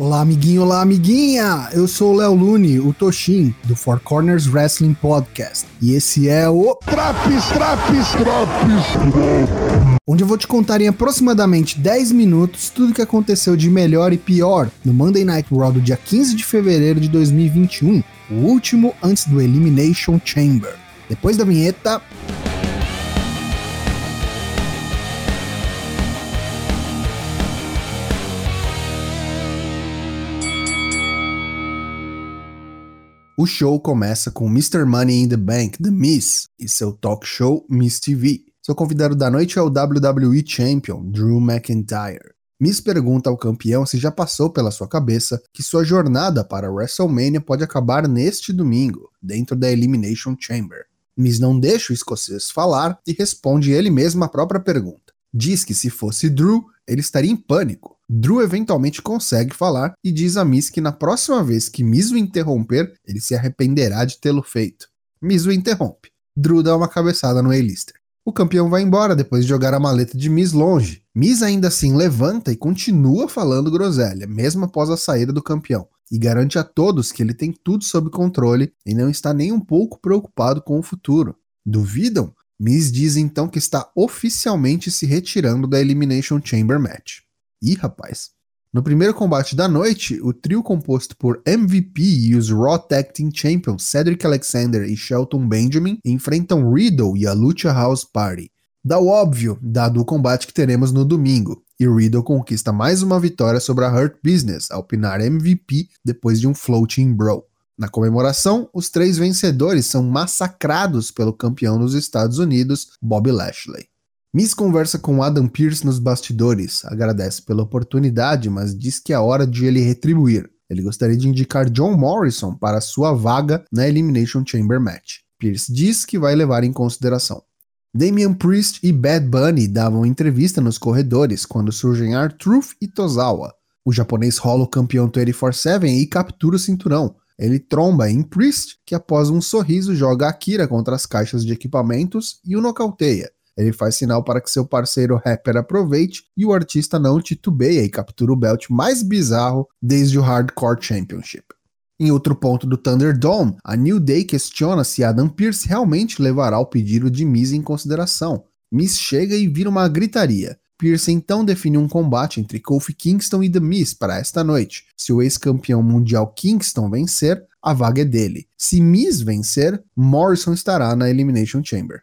Olá, amiguinho, olá, amiguinha! Eu sou o Léo Lune, o Toshin, do Four Corners Wrestling Podcast. E esse é o. Traps, traps, traps! Onde eu vou te contar em aproximadamente 10 minutos tudo o que aconteceu de melhor e pior no Monday Night Raw do dia 15 de fevereiro de 2021, o último antes do Elimination Chamber. Depois da vinheta. O show começa com Mr. Money in the Bank, The Miz, e seu talk show Miss TV. Seu convidado da noite é o WWE Champion, Drew McIntyre. Miz pergunta ao campeão se já passou pela sua cabeça que sua jornada para WrestleMania pode acabar neste domingo, dentro da Elimination Chamber. Miz não deixa o escocês falar e responde ele mesmo a própria pergunta. Diz que se fosse Drew, ele estaria em pânico. Drew eventualmente consegue falar e diz a Miz que na próxima vez que Miz o interromper, ele se arrependerá de tê-lo feito. Miz o interrompe. Drew dá uma cabeçada no A-Lister. O campeão vai embora depois de jogar a maleta de Miz longe. Miz ainda assim levanta e continua falando groselha, mesmo após a saída do campeão, e garante a todos que ele tem tudo sob controle e não está nem um pouco preocupado com o futuro. Duvidam? Miz diz então que está oficialmente se retirando da Elimination Chamber Match. Ih, rapaz. No primeiro combate da noite, o trio composto por MVP e os Raw Tag Team Champions Cedric Alexander e Shelton Benjamin enfrentam Riddle e a Lucha House Party. Dá o óbvio, dado o combate que teremos no domingo, e Riddle conquista mais uma vitória sobre a Hurt Business ao pinar MVP depois de um floating bro. Na comemoração, os três vencedores são massacrados pelo campeão dos Estados Unidos, Bobby Lashley. Miss conversa com Adam Pearce nos bastidores, agradece pela oportunidade, mas diz que é hora de ele retribuir. Ele gostaria de indicar John Morrison para sua vaga na Elimination Chamber Match. Pierce diz que vai levar em consideração. Damian Priest e Bad Bunny davam entrevista nos corredores quando surgem R-Truth e Tozawa. O japonês rola o campeão 24-7 e captura o cinturão. Ele tromba em Priest, que após um sorriso joga Akira contra as caixas de equipamentos e o nocauteia. Ele faz sinal para que seu parceiro rapper aproveite e o artista não titubeia e captura o belt mais bizarro desde o Hardcore Championship. Em outro ponto do Thunderdome, a New Day questiona se Adam Pearce realmente levará o pedido de Miz em consideração. Miz chega e vira uma gritaria. Pearce então define um combate entre Kofi Kingston e The Miz para esta noite. Se o ex-campeão mundial Kingston vencer, a vaga é dele. Se Miz vencer, Morrison estará na Elimination Chamber.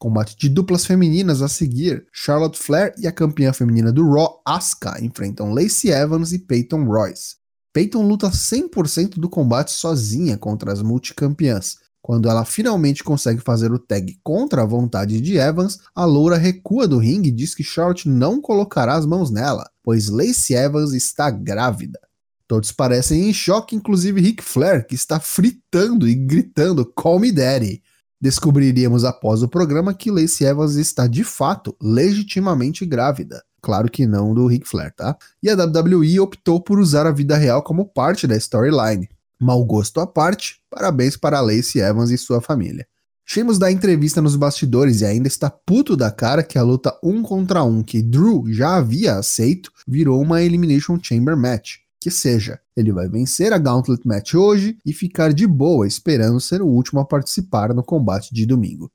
Combate de duplas femininas a seguir, Charlotte Flair e a campeã feminina do Raw, Asuka, enfrentam Lacey Evans e Peyton Royce. Peyton luta 100% do combate sozinha contra as multicampeãs. Quando ela finalmente consegue fazer o tag contra a vontade de Evans, a loura recua do ringue e diz que Charlotte não colocará as mãos nela, pois Lacey Evans está grávida. Todos parecem em choque, inclusive Ric Flair, que está fritando e gritando Call me Daddy. Descobriríamos após o programa que Lacey Evans está de fato legitimamente grávida. Claro que não do Ric Flair, tá? E a WWE optou por usar a vida real como parte da storyline. Mal gosto à parte, parabéns para Lacey Evans e sua família. Sheamus dá entrevista nos bastidores e ainda está puto da cara que a luta um contra um que Drew já havia aceito virou uma Elimination Chamber Match que seja. Ele vai vencer a Gauntlet Match hoje e ficar de boa esperando ser o último a participar no combate de domingo.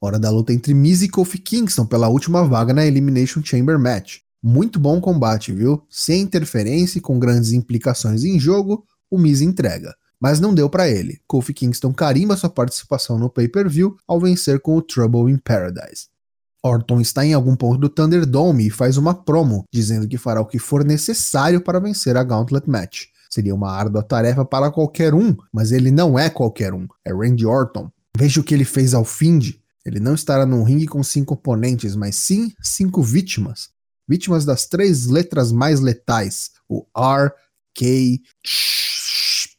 Hora da luta entre Miz e Kofi Kingston pela última vaga na Elimination Chamber Match. Muito bom combate, viu? Sem interferência e com grandes implicações em jogo, o Miz entrega. Mas não deu para ele. Kofi Kingston carimba sua participação no pay-per-view ao vencer com o Trouble in Paradise. Orton está em algum ponto do Thunderdome e faz uma promo, dizendo que fará o que for necessário para vencer a Gauntlet Match. Seria uma árdua tarefa para qualquer um, mas ele não é qualquer um, é Randy Orton. Veja o que ele fez ao Find. Ele não estará num ringue com cinco oponentes, mas sim cinco vítimas. Vítimas das três letras mais letais: o R, K,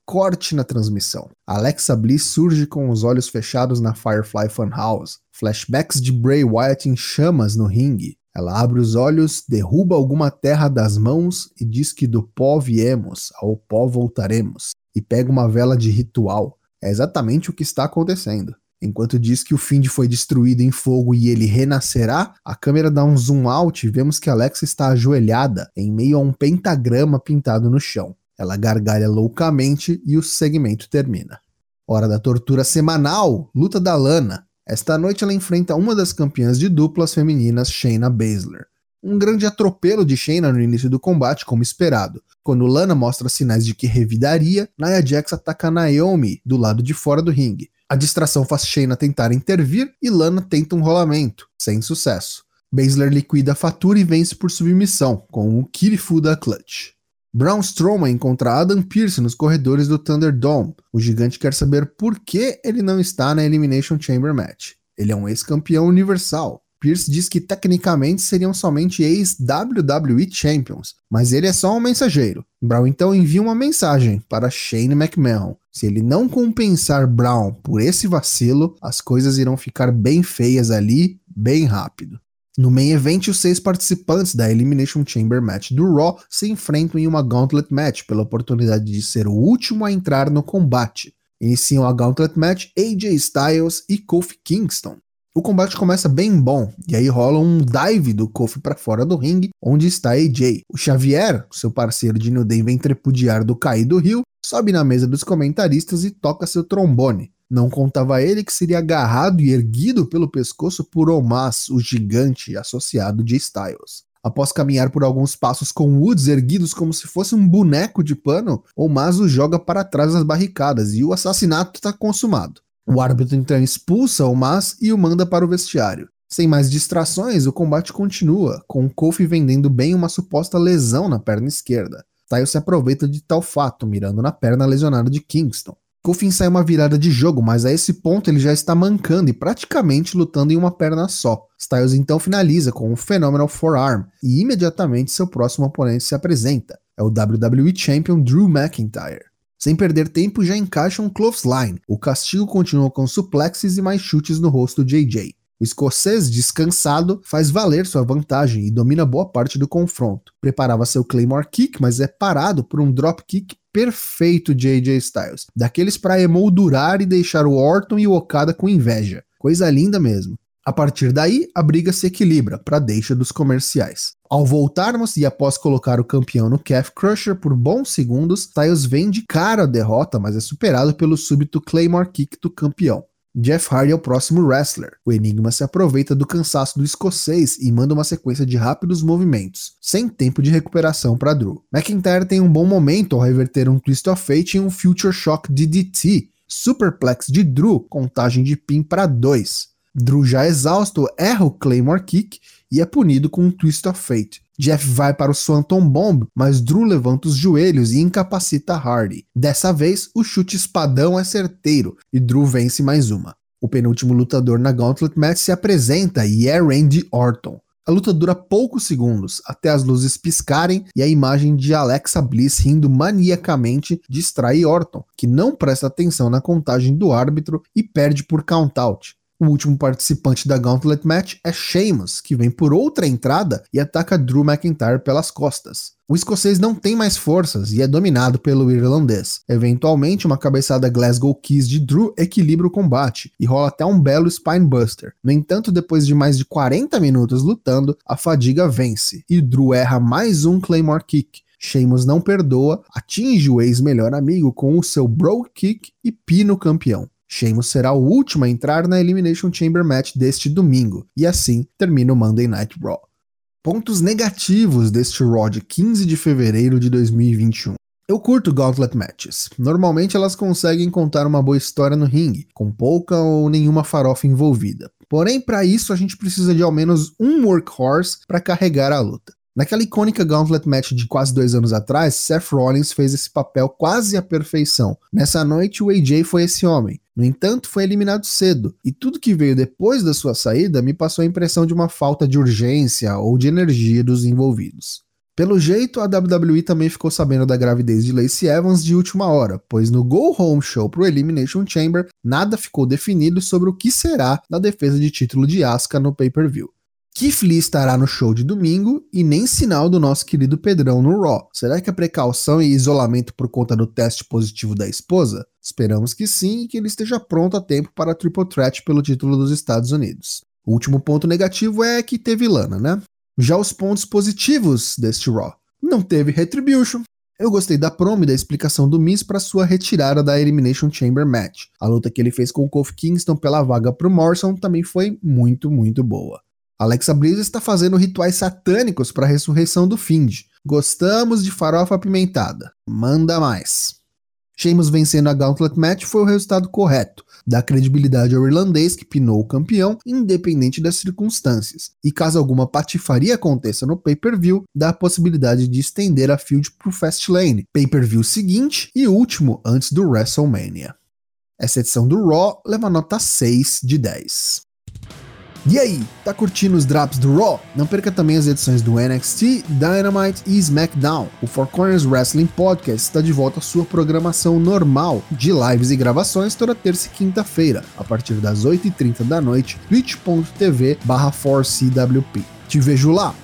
corte na transmissão. Alexa Bliss surge com os olhos fechados na Firefly Funhouse. Flashbacks de Bray Wyatt em chamas no ringue. Ela abre os olhos, derruba alguma terra das mãos e diz que do pó viemos, ao pó voltaremos. E pega uma vela de ritual. É exatamente o que está acontecendo. Enquanto diz que o Find foi destruído em fogo e ele renascerá, a câmera dá um zoom out e vemos que Alexa está ajoelhada em meio a um pentagrama pintado no chão. Ela gargalha loucamente e o segmento termina. Hora da tortura semanal, luta da Lana. Esta noite ela enfrenta uma das campeãs de duplas femininas, Shayna Baszler. Um grande atropelo de Shayna no início do combate, como esperado. Quando Lana mostra sinais de que revidaria, Nia Jax ataca Naomi do lado de fora do ringue. A distração faz Shayna tentar intervir e Lana tenta um rolamento, sem sucesso. Baszler liquida a fatura e vence por submissão, com o Kirifu da Clutch. Braun Strowman encontra Adam Pearce nos corredores do Thunderdome. O gigante quer saber por que ele não está na Elimination Chamber Match. Ele é um ex-campeão universal. Pierce diz que tecnicamente seriam somente ex-WWE Champions, mas ele é só um mensageiro. Brown então envia uma mensagem para Shane McMahon. Se ele não compensar Brown por esse vacilo, as coisas irão ficar bem feias ali, bem rápido. No main event, os seis participantes da Elimination Chamber Match do Raw se enfrentam em uma Gauntlet Match pela oportunidade de ser o último a entrar no combate. Iniciam a Gauntlet Match AJ Styles e Kofi Kingston. O combate começa bem bom, e aí rola um dive do Kofi para fora do ringue, onde está AJ. O Xavier, seu parceiro de New Day, vem tripudiar do caído Rio, sobe na mesa dos comentaristas e toca seu trombone. Não contava ele que seria agarrado e erguido pelo pescoço por Omas, o gigante associado de Styles. Após caminhar por alguns passos com Woods erguidos como se fosse um boneco de pano, Omas o joga para trás das barricadas e o assassinato está consumado. O árbitro então expulsa o Mas e o manda para o vestiário. Sem mais distrações, o combate continua, com Kofi vendendo bem uma suposta lesão na perna esquerda. Styles se aproveita de tal fato, mirando na perna lesionada de Kingston. Kofi sai uma virada de jogo, mas a esse ponto ele já está mancando e praticamente lutando em uma perna só. Styles então finaliza com um Phenomenal Forearm e imediatamente seu próximo oponente se apresenta. É o WWE Champion Drew McIntyre. Sem perder tempo, já encaixa um clothesline. O castigo continua com suplexes e mais chutes no rosto de AJ. O escocês, descansado, faz valer sua vantagem e domina boa parte do confronto. Preparava seu Claymore Kick, mas é parado por um drop kick perfeito de AJ Styles, daqueles para emoldurar e deixar o Orton e o Okada com inveja. Coisa linda mesmo. A partir daí, a briga se equilibra para deixa dos comerciais. Ao voltarmos e após colocar o campeão no Calf Crusher por bons segundos, Styles vem de cara a derrota, mas é superado pelo súbito Claymore Kick do campeão. Jeff Hardy é o próximo wrestler. O Enigma se aproveita do cansaço do escocês e manda uma sequência de rápidos movimentos, sem tempo de recuperação para Drew. McIntyre tem um bom momento ao reverter um Twist of Fate em um Future Shock DDT. Superplex de Drew, contagem de pin para 2. Drew já exausto erra o Claymore Kick e é punido com um Twist of Fate. Jeff vai para o Swanton Bomb, mas Drew levanta os joelhos e incapacita Hardy. Dessa vez, o chute espadão é certeiro e Drew vence mais uma. O penúltimo lutador na Gauntlet Match se apresenta e é Randy Orton. A luta dura poucos segundos, até as luzes piscarem e a imagem de Alexa Bliss rindo maniacamente distrai Orton, que não presta atenção na contagem do árbitro e perde por count-out. O último participante da Gauntlet Match é Sheamus, que vem por outra entrada e ataca Drew McIntyre pelas costas. O escocês não tem mais forças e é dominado pelo irlandês. Eventualmente, uma cabeçada Glasgow Kiss de Drew equilibra o combate e rola até um belo Spinebuster. No entanto, depois de mais de 40 minutos lutando, a fadiga vence e Drew erra mais um Claymore Kick. Sheamus não perdoa, atinge o ex-melhor amigo com o seu Bro Kick e pina o campeão. Sheamus será o último a entrar na Elimination Chamber Match deste domingo, e assim termina o Monday Night Raw. Pontos negativos deste Raw de 15 de fevereiro de 2021. Eu curto Gauntlet Matches. Normalmente elas conseguem contar uma boa história no ringue, com pouca ou nenhuma farofa envolvida. Porém, para isso a gente precisa de ao menos um workhorse para carregar a luta. Naquela icônica Gauntlet Match de quase dois anos atrás, Seth Rollins fez esse papel quase à perfeição. Nessa noite, o AJ foi esse homem. No entanto, foi eliminado cedo, e tudo que veio depois da sua saída me passou a impressão de uma falta de urgência ou de energia dos envolvidos. Pelo jeito, a WWE também ficou sabendo da gravidez de Lacey Evans de última hora, pois no Go Home Show pro Elimination Chamber, nada ficou definido sobre o que será da defesa de título de Asuka no pay-per-view. Lee estará no show de domingo e nem sinal do nosso querido Pedrão no Raw. Será que é precaução e isolamento por conta do teste positivo da esposa? Esperamos que sim e que ele esteja pronto a tempo para a Triple Threat pelo título dos Estados Unidos. O último ponto negativo é que teve lana, né? Já os pontos positivos deste Raw. Não teve Retribution, eu gostei da promo e da explicação do Miz para sua retirada da Elimination Chamber Match. A luta que ele fez com o Kofi Kingston pela vaga pro Morrison também foi muito, muito boa. Alexa Bliss está fazendo rituais satânicos para a ressurreição do Find. Gostamos de farofa apimentada. Manda mais. Sheamus vencendo a Gauntlet Match foi o resultado correto, dá credibilidade ao irlandês que pinou o campeão, independente das circunstâncias. E caso alguma patifaria aconteça no pay-per-view, dá a possibilidade de estender a field pro Fastlane, pay-per-view seguinte e último antes do WrestleMania. Essa edição do Raw leva nota 6 de 10. E aí, tá curtindo os drops do Raw? Não perca também as edições do NXT, Dynamite e SmackDown. O Four Corners Wrestling Podcast está de volta à sua programação normal de lives e gravações toda terça e quinta-feira, a partir das 8h30 da noite, twitch.tv barra 4CWP. Te vejo lá!